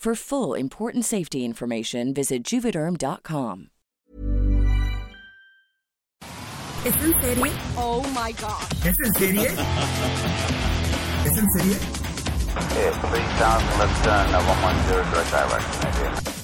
For full important safety information, visit juvederm.com. ¿Es en serie? Oh my gosh. ¿Es en serie? ¿Es en serie? Okay, 3000 left turn, uh, 110 direct direction.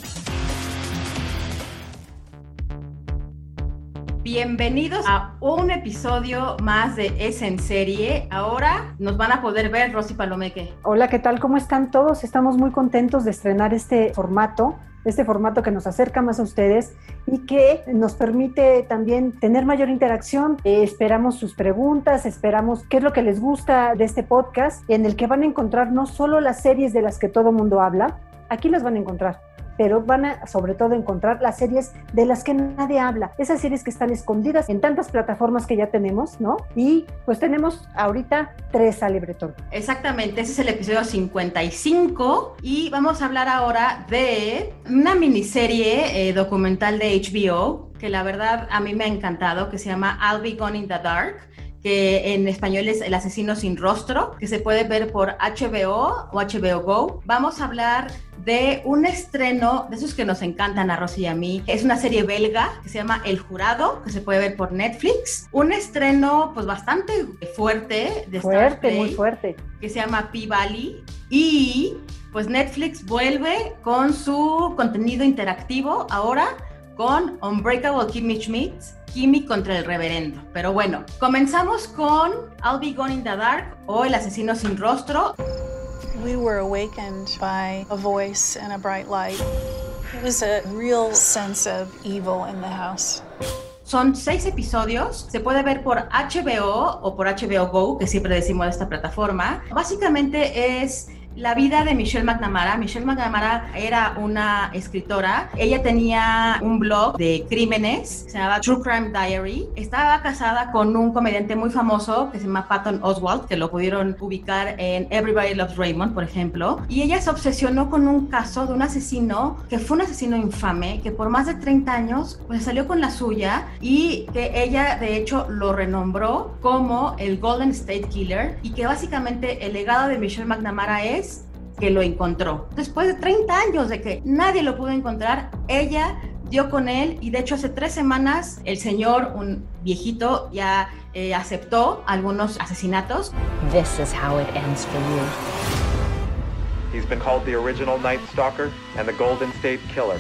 Bienvenidos a un episodio más de Es en Serie. Ahora nos van a poder ver Rosy Palomeque. Hola, ¿qué tal? ¿Cómo están todos? Estamos muy contentos de estrenar este formato, este formato que nos acerca más a ustedes y que nos permite también tener mayor interacción. Eh, esperamos sus preguntas, esperamos qué es lo que les gusta de este podcast, en el que van a encontrar no solo las series de las que todo mundo habla, aquí las van a encontrar pero van a sobre todo encontrar las series de las que nadie habla, esas series que están escondidas en tantas plataformas que ya tenemos, ¿no? Y pues tenemos ahorita tres a libretón. Exactamente, ese es el episodio 55 y vamos a hablar ahora de una miniserie eh, documental de HBO que la verdad a mí me ha encantado, que se llama I'll Be Gone in the Dark que en español es El asesino sin rostro, que se puede ver por HBO o HBO Go. Vamos a hablar de un estreno de esos que nos encantan a Rosy y a mí. Es una serie belga que se llama El Jurado, que se puede ver por Netflix. Un estreno pues bastante fuerte de Fuerte, muy fuerte. que se llama P-Valley y pues Netflix vuelve con su contenido interactivo ahora con Unbreakable Kimmy Schmidt, Kimmy contra el reverendo. Pero bueno, comenzamos con I'll Be Gone in the Dark o El asesino sin rostro. We were awakened by a voice and a bright light. It was a real sense of evil in the house. Son seis episodios, se puede ver por HBO o por HBO Go, que siempre decimos de esta plataforma. Básicamente es la vida de Michelle McNamara. Michelle McNamara era una escritora. Ella tenía un blog de crímenes, se llamaba True Crime Diary. Estaba casada con un comediante muy famoso que se llama Patton Oswalt, que lo pudieron ubicar en Everybody Loves Raymond, por ejemplo. Y ella se obsesionó con un caso de un asesino que fue un asesino infame, que por más de 30 años pues salió con la suya y que ella de hecho lo renombró como el Golden State Killer y que básicamente el legado de Michelle McNamara es que lo encontró. Después de 30 años de que nadie lo pudo encontrar, ella dio con él y de hecho hace tres semanas el señor, un viejito, ya eh, aceptó algunos asesinatos. This is how it ends for you. He's been called the original Night Stalker and the Golden State Killer.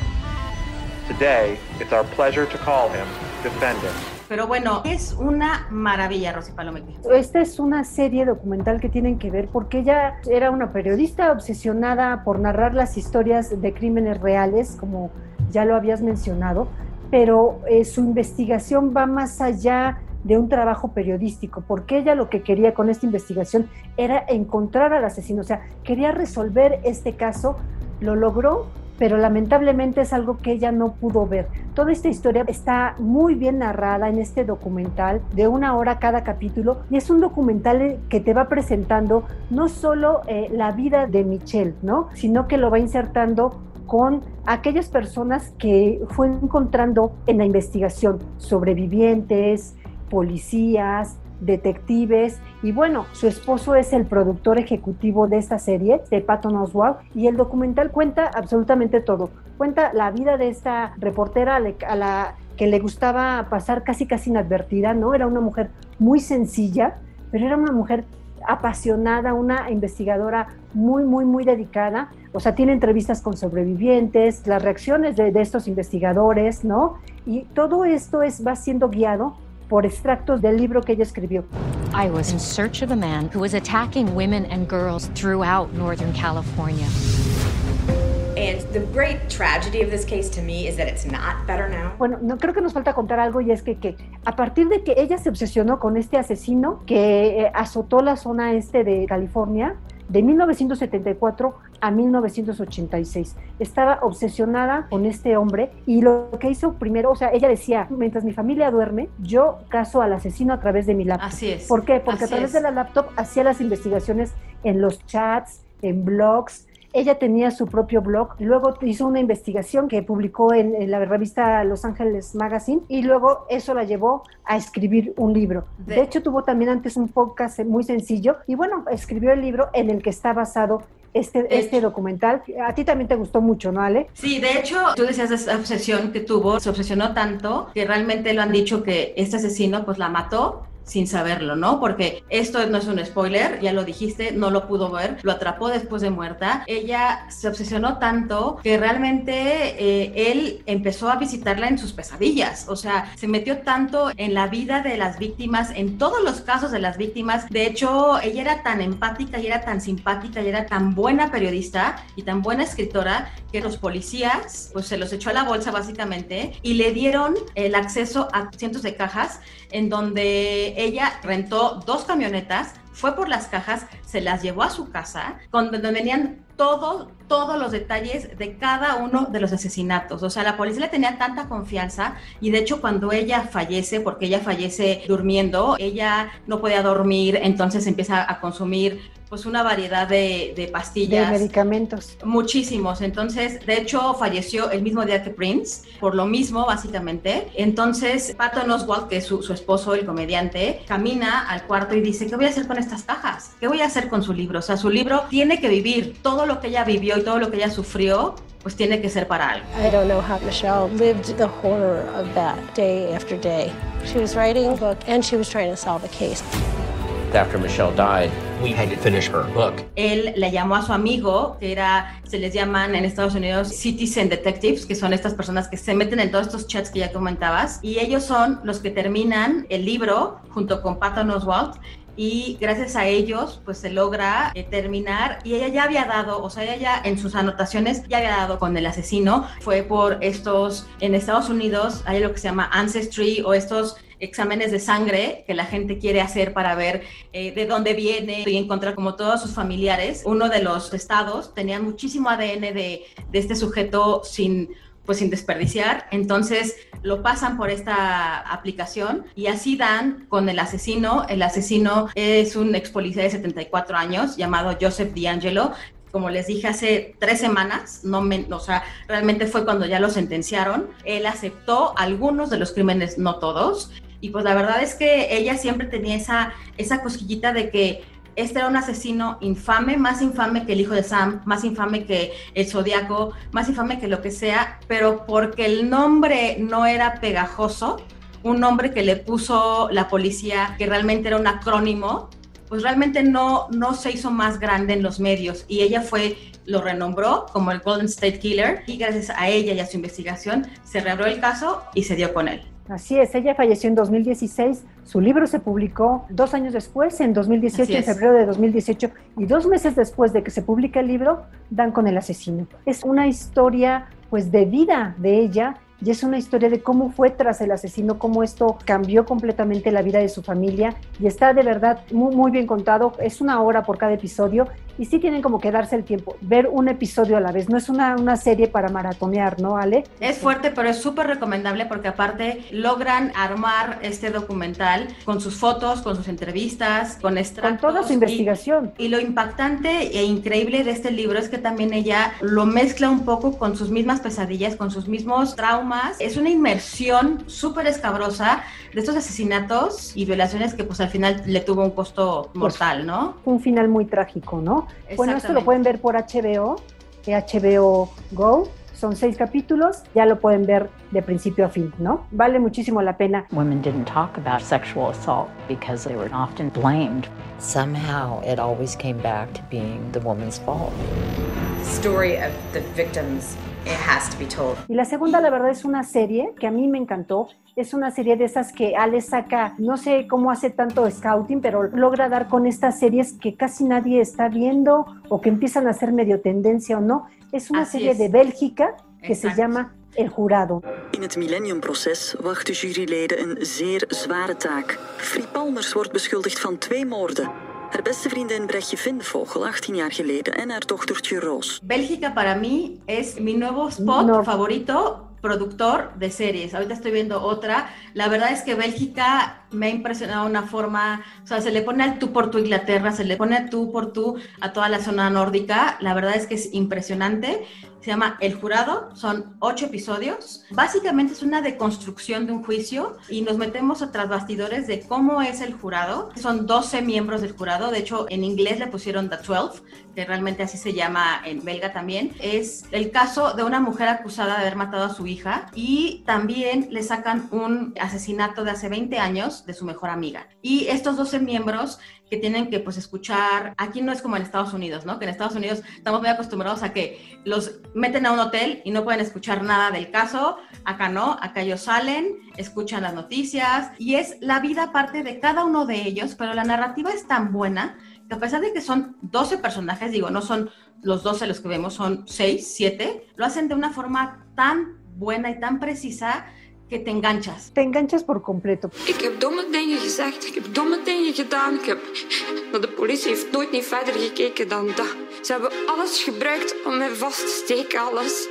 Today, it's our pleasure to call him Defendant. Pero bueno, es una maravilla, Rosy Palomeque. Esta es una serie documental que tienen que ver porque ella era una periodista obsesionada por narrar las historias de crímenes reales, como ya lo habías mencionado, pero eh, su investigación va más allá de un trabajo periodístico, porque ella lo que quería con esta investigación era encontrar al asesino, o sea, quería resolver este caso, lo logró, pero lamentablemente es algo que ella no pudo ver. Toda esta historia está muy bien narrada en este documental de una hora cada capítulo y es un documental que te va presentando no solo eh, la vida de Michelle, ¿no? sino que lo va insertando con aquellas personas que fue encontrando en la investigación, sobrevivientes, policías, detectives y bueno, su esposo es el productor ejecutivo de esta serie, de Patton Oswalt, y el documental cuenta absolutamente todo. Cuenta la vida de esta reportera a la que le gustaba pasar casi casi inadvertida, ¿no? Era una mujer muy sencilla, pero era una mujer apasionada, una investigadora muy, muy, muy dedicada. O sea, tiene entrevistas con sobrevivientes, las reacciones de, de estos investigadores, ¿no? Y todo esto es, va siendo guiado por extractos del libro que ella escribió. I was in search of a man who was attacking women and girls throughout Northern California. And the great tragedy of this case to me is that it's not better now. Bueno, no creo que nos falta contar algo y es que, que a partir de que ella se obsesionó con este asesino que eh, azotó la zona este de California de 1974 a 1986. Estaba obsesionada con este hombre y lo que hizo primero, o sea, ella decía, mientras mi familia duerme, yo caso al asesino a través de mi laptop. Así es. ¿Por qué? Porque a través es. de la laptop hacía las investigaciones en los chats, en blogs, ella tenía su propio blog, luego hizo una investigación que publicó en, en, la revista Los Ángeles Magazine y luego eso la llevó a escribir un libro. De, hecho, tuvo también antes un podcast muy sencillo y bueno, escribió el libro en el que está basado este, este documental. A ti también te gustó mucho, ¿no, Ale? Sí, de hecho, tú decías de esa obsesión que tuvo, se obsesionó tanto que realmente lo han dicho que este asesino pues la mató sin saberlo, ¿no? Porque esto no es un spoiler, ya lo dijiste, no lo pudo ver, lo atrapó después de muerta. Ella se obsesionó tanto que realmente eh, él empezó a visitarla en sus pesadillas, o sea, se metió tanto en la vida de las víctimas, en todos los casos de las víctimas. De hecho, ella era tan empática y era tan simpática y era tan buena periodista y tan buena escritora que los policías, pues se los echó a la bolsa básicamente y le dieron el acceso a cientos de cajas en donde ella rentó dos camionetas, fue por las cajas, se las llevó a su casa, donde venían todos, todos los detalles de cada uno de los asesinatos. O sea, la policía le tenía tanta confianza y de hecho cuando ella fallece, porque ella fallece durmiendo, ella no podía dormir, entonces empieza a consumir pues una variedad de, de, pastillas. De medicamentos. Muchísimos. Entonces, de hecho, falleció el mismo día que Prince, por lo mismo, básicamente. Entonces, Patton Oswalt, que es su, su, esposo, el comediante, camina al cuarto y dice, ¿qué voy a hacer con estas cajas? ¿Qué voy a hacer con su libro? O sea, su libro tiene que vivir todo lo que ella vivió y todo lo que ella sufrió pues tiene que ser para algo. I don't know how Michelle lived the horror of that day after day. She was writing a book and she was trying to solve a case. After Michelle died, we had to finish her book. Él le llamó a su amigo, que era, se les llaman en Estados Unidos Citizen Detectives, que son estas personas que se meten en todos estos chats que ya comentabas, y ellos son los que terminan el libro junto con Patton Oswalt. Y gracias a ellos pues se logra eh, terminar. Y ella ya había dado, o sea, ella ya en sus anotaciones ya había dado con el asesino, fue por estos, en Estados Unidos hay lo que se llama Ancestry o estos exámenes de sangre que la gente quiere hacer para ver eh, de dónde viene y encontrar como todos sus familiares. Uno de los estados tenía muchísimo ADN de, de este sujeto sin pues sin desperdiciar. Entonces lo pasan por esta aplicación y así dan con el asesino. El asesino es un ex policía de 74 años llamado Joseph D'Angelo. Como les dije hace tres semanas, no me, o sea, realmente fue cuando ya lo sentenciaron. Él aceptó algunos de los crímenes, no todos. Y pues la verdad es que ella siempre tenía esa, esa cosquillita de que este era un asesino infame, más infame que el hijo de Sam, más infame que el Zodíaco, más infame que lo que sea, pero porque el nombre no era pegajoso, un nombre que le puso la policía, que realmente era un acrónimo, pues realmente no, no se hizo más grande en los medios y ella fue, lo renombró como el Golden State Killer y gracias a ella y a su investigación se reabrió el caso y se dio con él. Así es, ella falleció en 2016, su libro se publicó dos años después, en 2018, en febrero de 2018, y dos meses después de que se publica el libro, dan con el asesino. Es una historia pues de vida de ella y es una historia de cómo fue tras el asesino, cómo esto cambió completamente la vida de su familia y está de verdad muy, muy bien contado. Es una hora por cada episodio y sí tienen como que darse el tiempo, ver un episodio a la vez. No es una, una serie para maratonear, ¿no, Ale? Es fuerte, pero es súper recomendable porque aparte logran armar este documental con sus fotos, con sus entrevistas, con extractos. Con toda su investigación. Y, y lo impactante e increíble de este libro es que también ella lo mezcla un poco con sus mismas pesadillas, con sus mismos traumas es una inmersión súper escabrosa de estos asesinatos y violaciones que pues al final le tuvo un costo mortal, ¿no? Un final muy trágico, ¿no? Bueno, esto lo pueden ver por HBO, HBO Go. Son seis capítulos, ya lo pueden ver de principio a fin, ¿no? Vale muchísimo la pena. Women didn't talk about sexual assault because they were often blamed. Somehow it always came back to being the woman's fault. Story of the victims it has to be told. Y la segunda, la verdad, es una serie que a mí me encantó. Es una serie de esas que Ale saca, no sé cómo hace tanto scouting, pero logra dar con estas series que casi nadie está viendo o que empiezan a ser medio tendencia o no. Es una Así serie es. de Bélgica que se Exacto. llama El Jurado. In het Millenniumproces wachten juryleden een zeer zware taak. Free Palmers wordt beschuldigd van twee moorden. Haar beste vriendin Brechtje Vindevogel, 18 jaar geleden, en haar dochtertje Roos. Bélgica para mí es mi nuevo spot No. favorito productor de series. Ahorita estoy viendo otra. La verdad es que Bélgica me ha impresionado de una forma, o sea, se le pone al tú por tú Inglaterra, se le pone al tú por tú a toda la zona nórdica. La verdad es que es impresionante. Se llama El Jurado, son ocho episodios. Básicamente es una deconstrucción de un juicio y nos metemos a tras bastidores de cómo es el jurado. Son 12 miembros del jurado, de hecho en inglés le pusieron The 12, que realmente así se llama en belga también. Es el caso de una mujer acusada de haber matado a su hija y también le sacan un asesinato de hace 20 años de su mejor amiga. Y estos 12 miembros que tienen que pues escuchar, aquí no es como en Estados Unidos, ¿no? Que en Estados Unidos estamos muy acostumbrados a que los meten a un hotel y no pueden escuchar nada del caso, acá no, acá ellos salen, escuchan las noticias y es la vida aparte de cada uno de ellos, pero la narrativa es tan buena a pesar de que son 12 personajes, digo, no son los 12 los que vemos, son 6, 7, lo hacen de una forma tan buena y tan precisa que te enganchas. Te enganchas por completo. Ik heb domme dingen gezegd, ik heb domme dingen gedaan. Ik heb... Maar de politie heeft nooit niet verder gekeken dan dat. Ze hebben alles gebruikt om mij vast te steken, alles.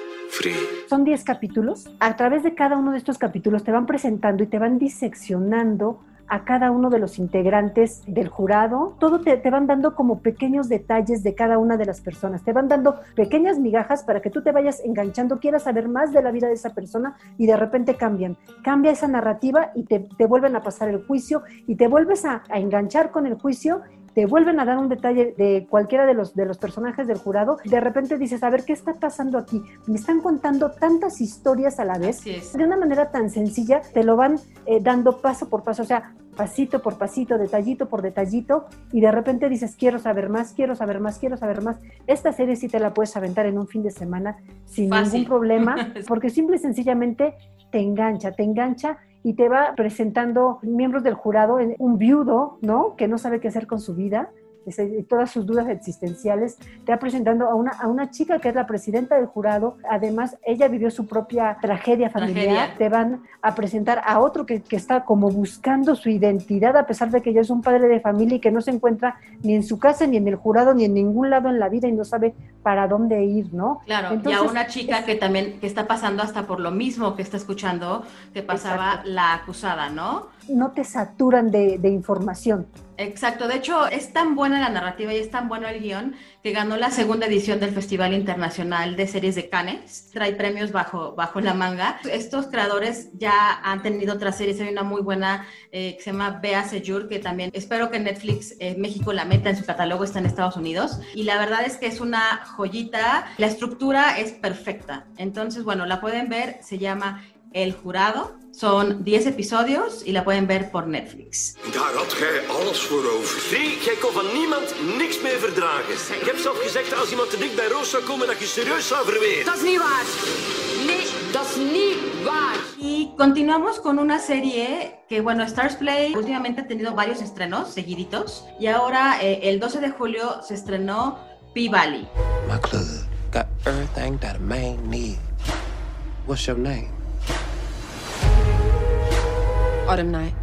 Son 10 capítulos. A través de cada uno de estos capítulos te van presentando y te van diseccionando a cada uno de los integrantes del jurado. Todo te, van dando como pequeños detalles de cada una de las personas. Te van dando pequeñas migajas para que tú te vayas enganchando, quieras saber más de la vida de esa persona y de repente cambian. Cambia esa narrativa y te, te vuelven a pasar el juicio y te vuelves a, a enganchar con el juicio te vuelven a dar un detalle de cualquiera de los, de los personajes del jurado, de repente dices, a ver, ¿qué está pasando aquí? Me están contando tantas historias a la vez, de una manera tan sencilla, te lo van eh, dando paso por paso, o sea, pasito por pasito, detallito por detallito, y de repente dices, quiero saber más, quiero saber más, quiero saber más. Esta serie sí te la puedes aventar en un fin de semana sin Fácil. ningún problema, porque simple y sencillamente te engancha, te engancha y te va presentando miembros del jurado, un viudo, ¿no? Que no sabe qué hacer con su vida, todas sus dudas existenciales, te va presentando a una, a una chica que es la presidenta del jurado, además ella vivió su propia tragedia familiar, Tragedia. te van a presentar a otro que, que, está como buscando su identidad a pesar de que ya es un padre de familia y que no se encuentra ni en su casa, ni en el jurado, ni en ningún lado en la vida y no sabe para dónde ir, ¿no? Claro, Entonces, y a una chica es, que también que está pasando hasta por lo mismo que está escuchando que pasaba exacto. la acusada, ¿no? No te saturan de, de información. Exacto, de hecho es tan buena la narrativa y es tan bueno el guion que ganó la segunda edición del Festival Internacional de Series de Cannes. Trae premios bajo, bajo la manga. Estos creadores ya han tenido otras series. Hay una muy buena eh, que se llama Bea Sejur, que también espero que Netflix eh, México la meta en su catálogo, está en Estados Unidos. Y la verdad es que es una joyita. La estructura es perfecta. Entonces, bueno, la pueden ver. Se llama El Jurado. Son 10 episodios y la pueden ver por Netflix. Daar had gij alles voor over. Zie, jij kon van niemand niks meer verdragen. Ik heb zelf gezegd, als iemand te dik bij Roos zou komen, dat je serieus zou verweren. Dat is niet waar. Nee, dat is niet waar. Y continuamos con una serie que, bueno, Stars Play últimamente ha tenido varios estrenos seguiditos. Y ahora, eh, el 12 de julio, se estrenó P-Valley. My club got everything that a man needs. What's your name? Autumn Night.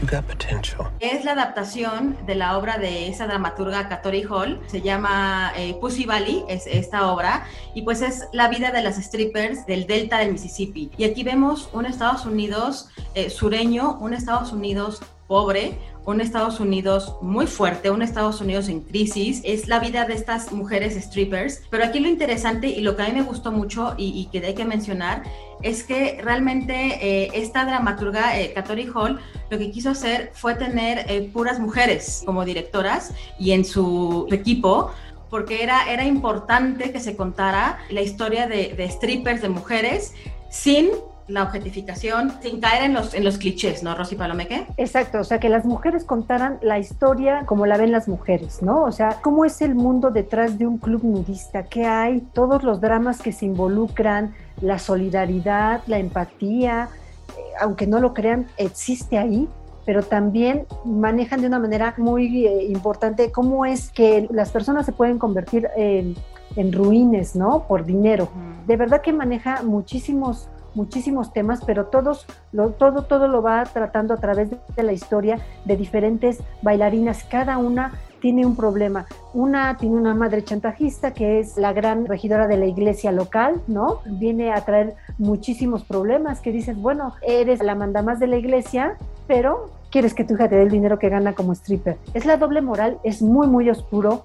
You got potential. Es la adaptación de la obra de esa dramaturga Katori Hall. Se llama eh, Pussy Valley, es esta obra. Y pues es la vida de las strippers del delta del Mississippi. Y aquí vemos un Estados Unidos eh, sureño, un Estados Unidos pobre, un Estados Unidos muy fuerte, un Estados Unidos en crisis, es la vida de estas mujeres strippers. Pero aquí lo interesante y lo que a mí me gustó mucho y, que hay que mencionar es que realmente eh, esta dramaturga, eh, Hall, lo que quiso hacer fue tener eh, puras mujeres como directoras y en su equipo porque era, era importante que se contara la historia de strippers, de mujeres, sin la objetificación, sin caer en los, en los clichés, ¿no, Rosy Palomeque? Exacto, o sea, que las mujeres contaran la historia como la ven las mujeres, ¿no? O sea, cómo es el mundo detrás de un club nudista, qué hay, todos los dramas que se involucran, la solidaridad, la empatía, eh, aunque no lo crean, existe ahí pero también manejan de una manera muy eh, importante cómo es que las personas se pueden convertir en, en ruines, ¿no? Por dinero. De verdad que maneja muchísimos muchísimos temas, pero todos, lo, todo, todo lo va tratando a través de la historia de diferentes bailarinas. Cada una tiene un problema. Una tiene una madre chantajista que es la gran regidora de la iglesia local, ¿no? Viene a traer muchísimos problemas que dices, bueno, eres la mandamás de la iglesia, pero quieres que tu hija te dé el dinero que gana como stripper. Es la doble moral, es muy, muy oscuro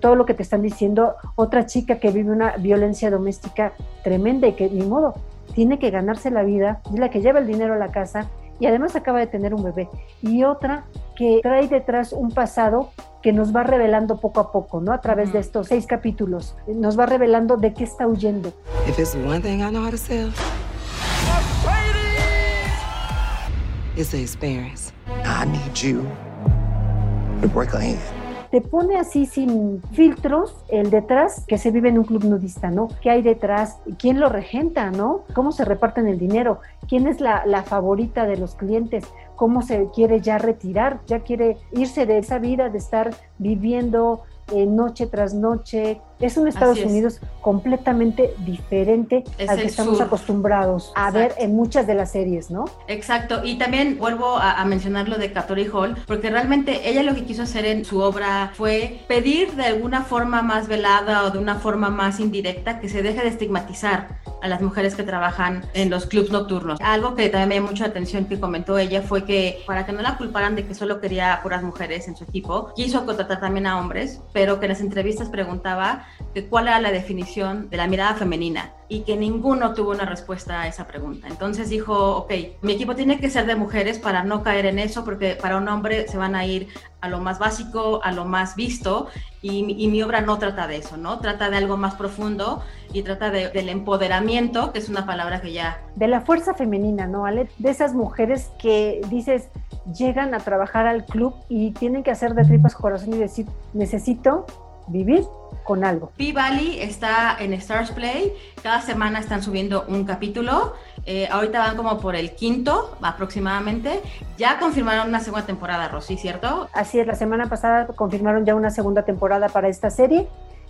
todo lo que te están diciendo. Otra chica que vive una violencia doméstica tremenda y que ni modo, tiene que ganarse la vida, es la que lleva el dinero a la casa y además acaba de tener un bebé. Y otra que trae detrás un pasado que nos va revelando poco a poco, ¿no? A través de estos seis capítulos, nos va revelando de qué está huyendo. If it's one thing I know how to sell, it's the experience. I need you to break a hand. Te pone así sin filtros el detrás que se vive en un club nudista, ¿no? ¿Qué hay detrás? ¿Quién lo regenta, ¿no? ¿Cómo se reparten el dinero? ¿Quién es la, la favorita de los clientes? ¿Cómo se quiere ya retirar? ¿Ya quiere irse de esa vida de estar viviendo eh, noche tras noche. Es un Estados Unidos completamente diferente al que estamos acostumbrados a ver en muchas de las series, ¿no? Exacto. Y también vuelvo a, mencionar lo de Katori Hall, porque realmente ella lo que quiso hacer en su obra fue pedir de alguna forma más velada o de una forma más indirecta que se deje de estigmatizar a las mujeres que trabajan en los clubs nocturnos. Algo que también me llamó mucha atención que comentó ella fue que para que no la culparan de que solo quería puras mujeres en su equipo, quiso contratar también a hombres, pero que en las entrevistas preguntaba que cuál era la definición de la mirada femenina y que ninguno tuvo una respuesta a esa pregunta. Entonces dijo, ok, mi equipo tiene que ser de mujeres para no caer en eso, porque para un hombre se van a ir a lo más básico, a lo más visto, y, mi obra no trata de eso, ¿no? Trata de algo más profundo y trata del empoderamiento, que es una palabra que ya... De la fuerza femenina, ¿no, Ale? De esas mujeres que dices, llegan a trabajar al club y tienen que hacer de tripas corazón y decir, necesito vivir con algo. P-Valley está en Stars Play, cada semana están subiendo un capítulo, eh, ahorita van como por el quinto aproximadamente, ya confirmaron una segunda temporada, Rosy, ¿cierto? Así es, la semana pasada confirmaron ya una segunda temporada para esta serie.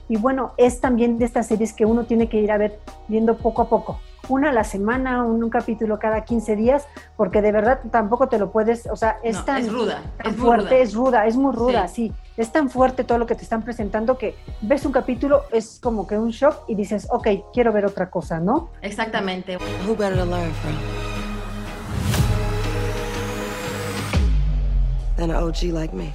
Y bueno, es también de estas series que uno tiene que ir a ver viendo poco a poco una a la semana, un, capítulo cada 15 días, porque de verdad tampoco te lo puedes, o sea, es tan, es ruda, es fuerte, es ruda, es muy ruda, sí. Es tan fuerte todo lo que te están presentando que ves un capítulo, es como que un shock y dices, ok, quiero ver otra cosa, ¿no? Exactamente. Who better to learn from? Than an OG like me.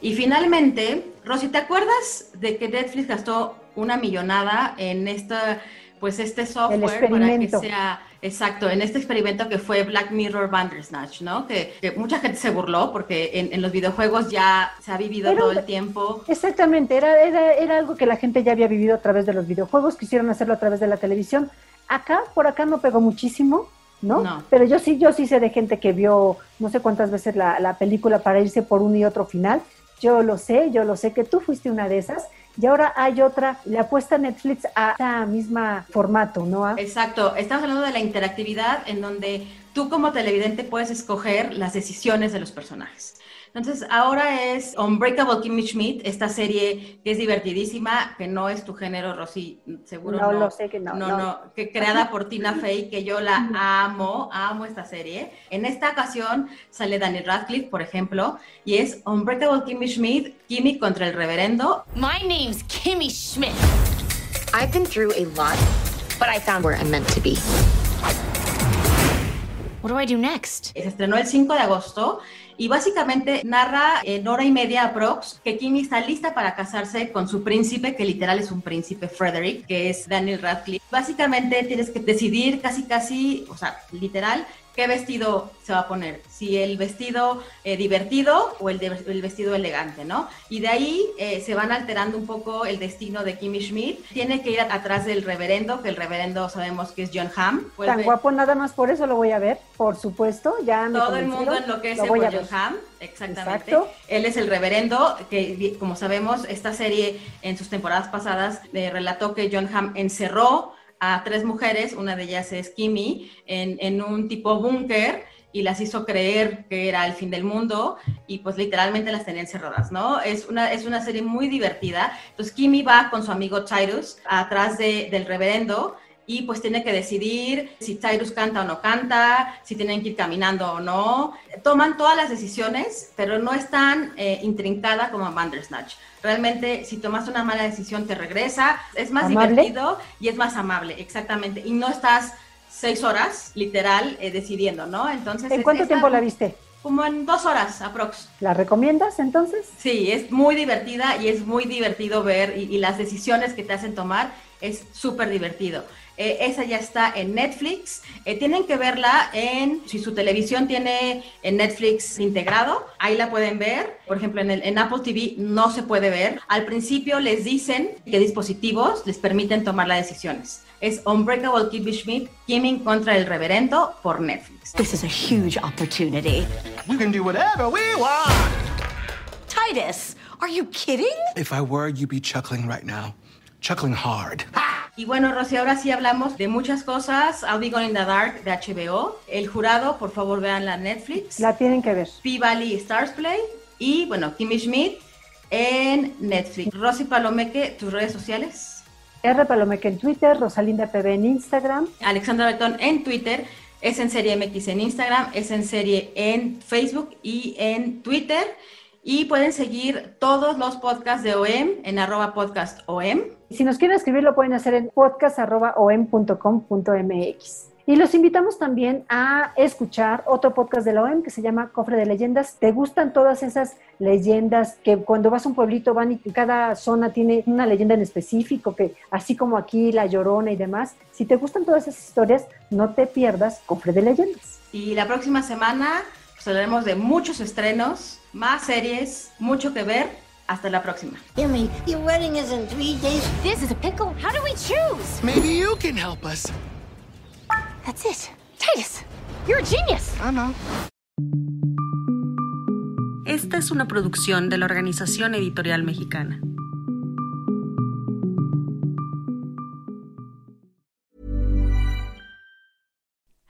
Y finalmente, Rosy, ¿te acuerdas de que Netflix gastó una millonada en esta, pues este software para que sea exacto, en este experimento que fue Black Mirror Bandersnatch, ¿no? Que, mucha gente se burló porque en, los videojuegos ya se ha vivido todo el tiempo. Exactamente, era, era, era algo que la gente ya había vivido a través de los videojuegos, quisieron hacerlo a través de la televisión. Acá, por acá no pegó muchísimo, ¿no? Pero yo sí, yo sí sé de gente que vio no sé cuántas veces la, la, película para irse por un y otro final. Yo lo sé, yo lo sé que tú fuiste una de esas. Y ahora hay otra, le apuesta Netflix a esa misma formato, ¿no? Exacto, estamos hablando de la interactividad en donde tú como televidente puedes escoger las decisiones de los personajes. Entonces, ahora es Unbreakable Kimmy Schmidt, esta serie que es divertidísima, que no es tu género, Rosy, seguro no. No lo sé que no. No, no, que creada por Tina Fey, que yo la amo, amo esta serie. En esta ocasión sale Danny Radcliffe, por ejemplo, y es Unbreakable Kimmy Schmidt, Kimmy contra el reverendo. My name's Kimmy Schmidt. I've been through a lot, but I found where I'm meant to be. What do I do next? Se estrenó el 5 de agosto Y básicamente narra en hora y media aprox que Kimmy está lista para casarse con su príncipe, que literal es un príncipe Frederick, que es Daniel Radcliffe. Básicamente tienes que decidir casi, casi, o sea, literal, qué vestido se va a poner, si el vestido eh, divertido o el, de, el, vestido elegante, ¿no? Y de ahí eh, se van alterando un poco el destino de Kimmy Schmidt. Tiene que ir atrás del reverendo, que el reverendo sabemos que es John Hamm. Vuelve... Tan guapo, nada más por eso lo voy a ver, por supuesto, ya me Todo el mundo enloquece lo por John Hamm, exactamente. Exacto. Él es el reverendo, que como sabemos, esta serie en sus temporadas pasadas eh, relató que John Hamm encerró a tres mujeres, una de ellas es Kimi, en, en un tipo búnker y las hizo creer que era el fin del mundo y pues literalmente las tenía encerradas, ¿no? Es una, es una serie muy divertida. Entonces Kimi va con su amigo Tyrus atrás de, del reverendo y pues tiene que decidir si Tyrus canta o no canta, si tienen que ir caminando o no. Toman todas las decisiones, pero no es tan eh, intrincada como Bandersnatch. Realmente, si tomas una mala decisión, te regresa, es más ¿Amable? divertido y es más amable, exactamente. Y no estás seis horas, literal, eh, decidiendo, ¿no? Entonces. ¿En cuánto tiempo la viste? Como en dos horas, aprox. ¿La recomiendas entonces? Sí, es muy divertida y es muy divertido ver y, y las decisiones que te hacen tomar es súper divertido. Eh, esa ya está en Netflix. Eh, tienen que verla en, si su televisión tiene en Netflix integrado, ahí la pueden ver. Por ejemplo, en, el, en Apple TV no se puede ver. Al principio les dicen qué dispositivos les permiten tomar las decisiones. Es Unbreakable Kimmy Schmidt, Kimmy contra el Reverendo por Netflix. This is a huge opportunity. We can do whatever we want. Titus, are you kidding? If I were, you'd be chuckling right now. Chuckling hard. Ha! Y bueno, Rosy, ahora sí hablamos de muchas cosas. I'll Be Gone in the Dark de HBO. El jurado, por favor, vean la Netflix. La tienen que ver. P-Valley Stars Play. Y bueno, Kimmy Schmidt en Netflix. Rosy Palomeque, tus redes sociales. R Palomeque en Twitter, Rosalinda PB en Instagram. Alexandra Betón en Twitter. Es en serie MX en Instagram, es en serie en Facebook y en Twitter. Y pueden seguir todos los podcasts de OEM en arroba podcast OEM. Si nos quieren escribir, lo pueden hacer en podcast.om.com.mx. Y los invitamos también a escuchar otro podcast de la OEM que se llama Cofre de Leyendas. ¿Te gustan todas esas leyendas que cuando vas a un pueblito van y cada zona tiene una leyenda en específico, que así como aquí La Llorona y demás? Si te gustan todas esas historias, no te pierdas Cofre de Leyendas. Y la próxima semana pues, hablaremos de muchos estrenos, más series, mucho que ver. Hasta la próxima. Jimmy, your wedding is in three days. This is a pickle. How do we choose? Maybe you can help us. That's it. Titus, you're a genius. I know. Esta es una producción de la Organización Editorial Mexicana.